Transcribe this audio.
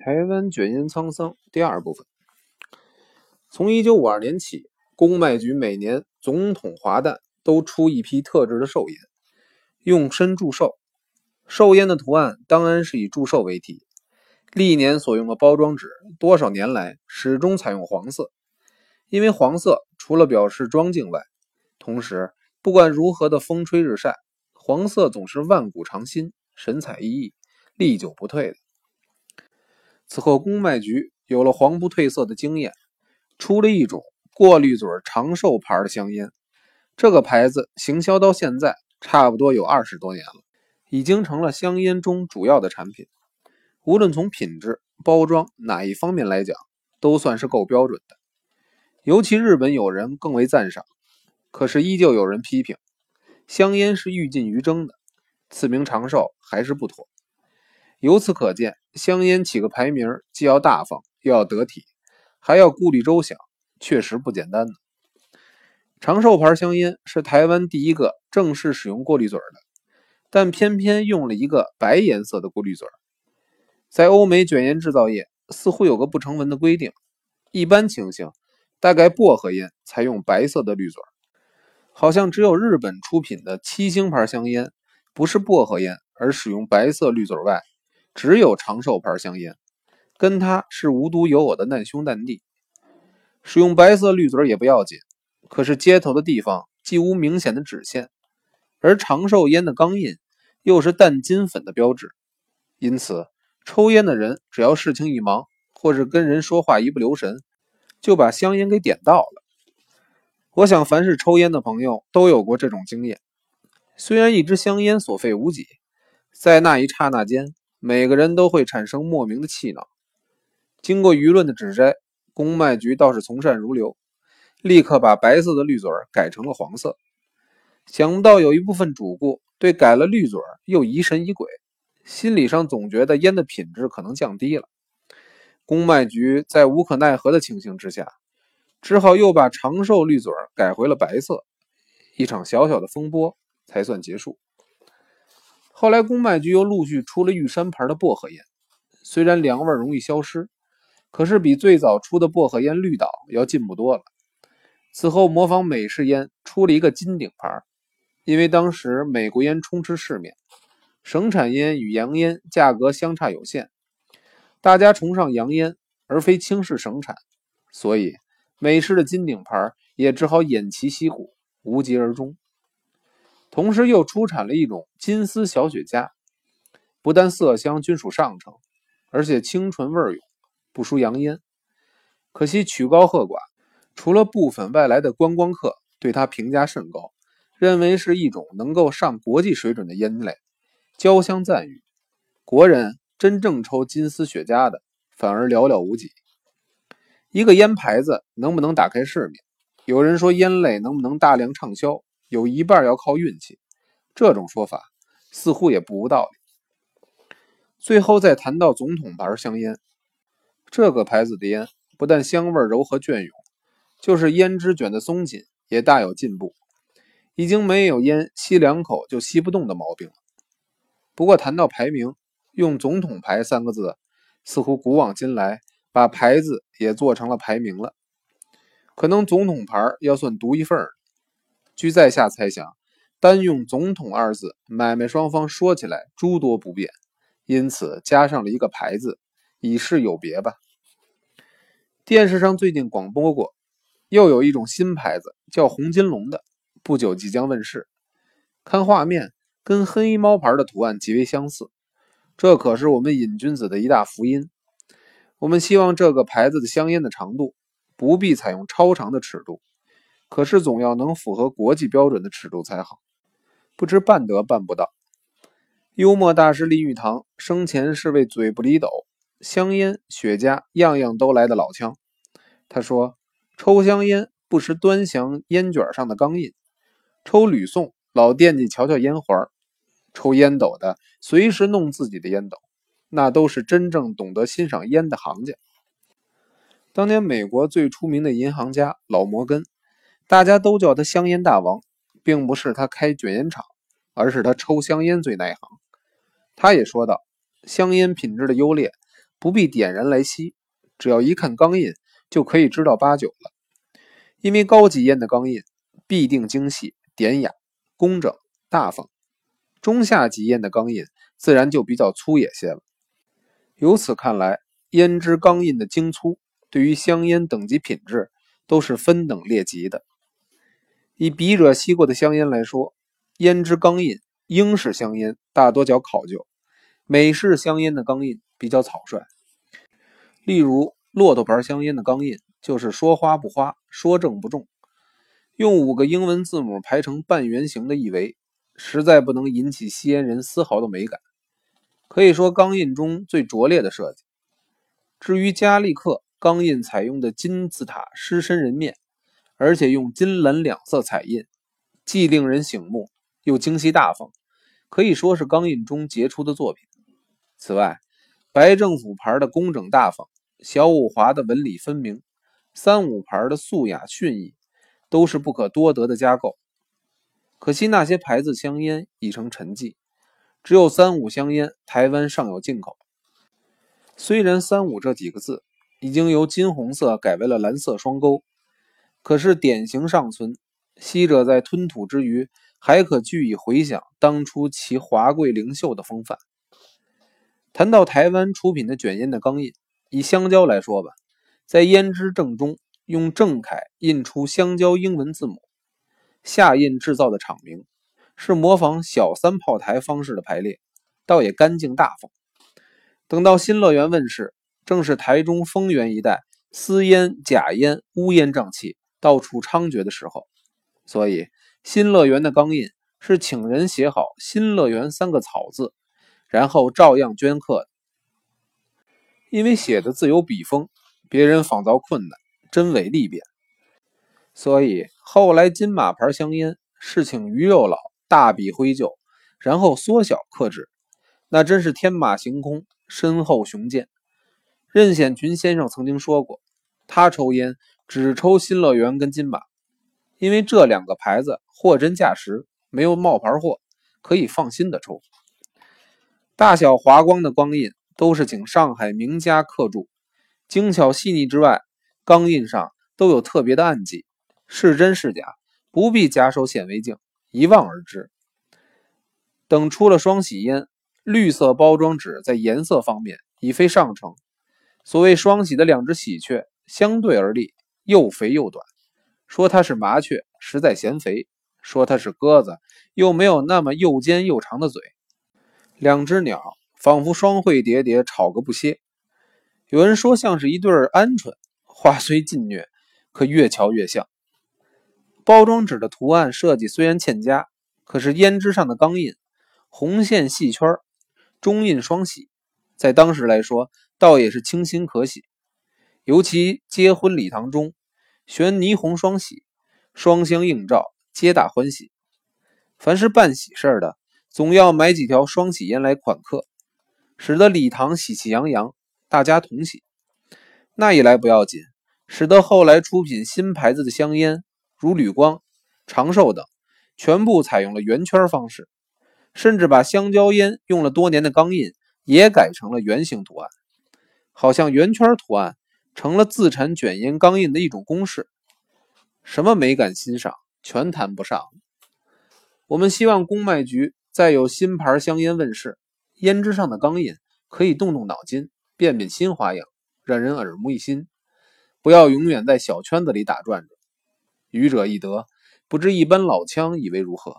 台湾卷烟沧桑第二部分。从一九五二年起，公卖局每年总统华诞都出一批特制的寿烟，用身祝寿。寿烟的图案当然是以祝寿为题。历年所用的包装纸，多少年来始终采用黄色，因为黄色除了表示庄敬外，同时不管如何的风吹日晒，黄色总是万古长新、神采奕奕、历久不退的。此后，公卖局有了黄不褪色的经验，出了一种过滤嘴长寿牌的香烟。这个牌子行销到现在差不多有二十多年了，已经成了香烟中主要的产品。无论从品质、包装哪一方面来讲，都算是够标准的。尤其日本友人更为赞赏，可是依旧有人批评，香烟是欲禁于征的，赐名长寿还是不妥。由此可见，香烟起个牌名，既要大方，又要得体，还要顾虑周详，确实不简单呢。长寿牌香烟是台湾第一个正式使用过滤嘴的，但偏偏用了一个白颜色的过滤嘴。在欧美卷烟制造业，似乎有个不成文的规定：一般情形，大概薄荷烟才用白色的滤嘴。好像只有日本出品的七星牌香烟，不是薄荷烟，而使用白色滤嘴外。只有长寿牌香烟，跟他是无独有偶的难兄难弟。使用白色滤嘴也不要紧，可是接头的地方既无明显的纸线，而长寿烟的钢印又是淡金粉的标志，因此抽烟的人只要事情一忙，或是跟人说话一不留神，就把香烟给点到了。我想，凡是抽烟的朋友都有过这种经验。虽然一支香烟所费无几，在那一刹那间。每个人都会产生莫名的气恼。经过舆论的指摘，公卖局倒是从善如流，立刻把白色的滤嘴改成了黄色。想不到有一部分主顾对改了滤嘴又疑神疑鬼，心理上总觉得烟的品质可能降低了。公卖局在无可奈何的情形之下，只好又把长寿滤嘴改回了白色。一场小小的风波才算结束。后来，公卖局又陆续出了玉山牌的薄荷烟，虽然凉味容易消失，可是比最早出的薄荷烟绿岛要进步多了。此后，模仿美式烟出了一个金顶牌，因为当时美国烟充斥市面，省产烟与洋烟价格相差有限，大家崇尚洋烟而非轻视省产，所以美式的金顶牌也只好偃旗息鼓，无疾而终。同时又出产了一种金丝小雪茄，不但色香均属上乘，而且清纯味永，不输洋烟。可惜曲高和寡，除了部分外来的观光客对它评价甚高，认为是一种能够上国际水准的烟类，交相赞誉。国人真正抽金丝雪茄的反而寥寥无几。一个烟牌子能不能打开市面？有人说烟类能不能大量畅销？有一半要靠运气，这种说法似乎也不无道理。最后再谈到总统牌香烟，这个牌子的烟不但香味柔和隽永，就是烟支卷的松紧也大有进步，已经没有烟吸两口就吸不动的毛病了。不过谈到排名，用“总统牌”三个字，似乎古往今来把牌子也做成了排名了。可能总统牌要算独一份儿。据在下猜想，单用“总统”二字，买卖双方说起来诸多不便，因此加上了一个牌子，以示有别吧。电视上最近广播过，又有一种新牌子叫“红金龙”的，不久即将问世。看画面，跟黑猫牌的图案极为相似，这可是我们瘾君子的一大福音。我们希望这个牌子的香烟的长度不必采用超长的尺度。可是总要能符合国际标准的尺度才好，不知办得办不到。幽默大师林语堂生前是位嘴不离斗、香烟、雪茄样样都来的老枪。他说：“抽香烟不时端详烟卷上的钢印，抽吕宋老惦记瞧瞧烟环，抽烟斗的随时弄自己的烟斗，那都是真正懂得欣赏烟的行家。”当年美国最出名的银行家老摩根。大家都叫他香烟大王，并不是他开卷烟厂，而是他抽香烟最耐行。他也说道：“香烟品质的优劣，不必点燃来吸，只要一看钢印就可以知道八九了。因为高级烟的钢印必定精细、典雅、工整、大方，中下级烟的钢印自然就比较粗野些了。由此看来，胭脂钢印的精粗对于香烟等级品质都是分等列级的。以笔者吸过的香烟来说，胭脂钢印英式香烟大多较考究，美式香烟的钢印比较草率。例如，骆驼牌香烟的钢印就是说花不花，说正不重，用五个英文字母排成半圆形的一围，实在不能引起吸烟人丝毫的美感。可以说钢印中最拙劣的设计。至于加利克钢印采用的金字塔狮身人面，而且用金蓝两色彩印，既令人醒目，又精细大方，可以说是钢印中杰出的作品。此外，白政府牌的工整大方，小五华的纹理分明，三五牌的素雅迅逸，都是不可多得的佳构。可惜那些牌子香烟已成陈迹。只有三五香烟，台湾尚有进口。虽然“三五”这几个字已经由金红色改为了蓝色双钩，可是典型尚存。昔者在吞吐之余，还可据以回想当初其华贵灵秀的风范。谈到台湾出品的卷烟的钢印，以香蕉来说吧，在胭脂正中用正楷印出香蕉英文字母，下印制造的厂名。是模仿小三炮台方式的排列，倒也干净大方。等到新乐园问世，正是台中丰原一带私烟、假烟、乌烟瘴气到处猖獗的时候，所以新乐园的钢印是请人写好“新乐园”三个草字，然后照样镌刻的。因为写的字有笔锋，别人仿造困难，真伪利变，所以后来金马牌香烟是请于右老。大笔挥就，然后缩小刻制，那真是天马行空，深厚雄健。任显群先生曾经说过，他抽烟只抽新乐园跟金马，因为这两个牌子货真价实，没有冒牌货，可以放心的抽。大小华光的光印都是请上海名家刻铸，精巧细腻之外，钢印上都有特别的暗记，是真是假，不必假手显微镜。一望而知。等出了双喜烟，绿色包装纸在颜色方面已非上乘。所谓双喜的两只喜鹊相对而立，又肥又短。说它是麻雀，实在嫌肥；说它是鸽子，又没有那么又尖又长的嘴。两只鸟仿佛双喙叠叠，吵个不歇。有人说像是一对鹌鹑。话虽近虐，可越瞧越像。包装纸的图案设计虽然欠佳，可是胭脂上的钢印，红线细圈，中印双喜，在当时来说，倒也是清新可喜。尤其结婚礼堂中悬霓虹双喜，双香映照，皆大欢喜。凡是办喜事的，总要买几条双喜烟来款客，使得礼堂喜气洋洋，大家同喜。那一来不要紧，使得后来出品新牌子的香烟。如铝光、长寿等，全部采用了圆圈方式，甚至把香蕉烟用了多年的钢印也改成了圆形图案，好像圆圈图案成了自产卷烟钢印的一种公式。什么美感欣赏，全谈不上。我们希望公卖局再有新牌香烟问世，胭脂上的钢印可以动动脑筋，变变新花样，让人耳目一新，不要永远在小圈子里打转着。愚者易得，不知一般老枪以为如何？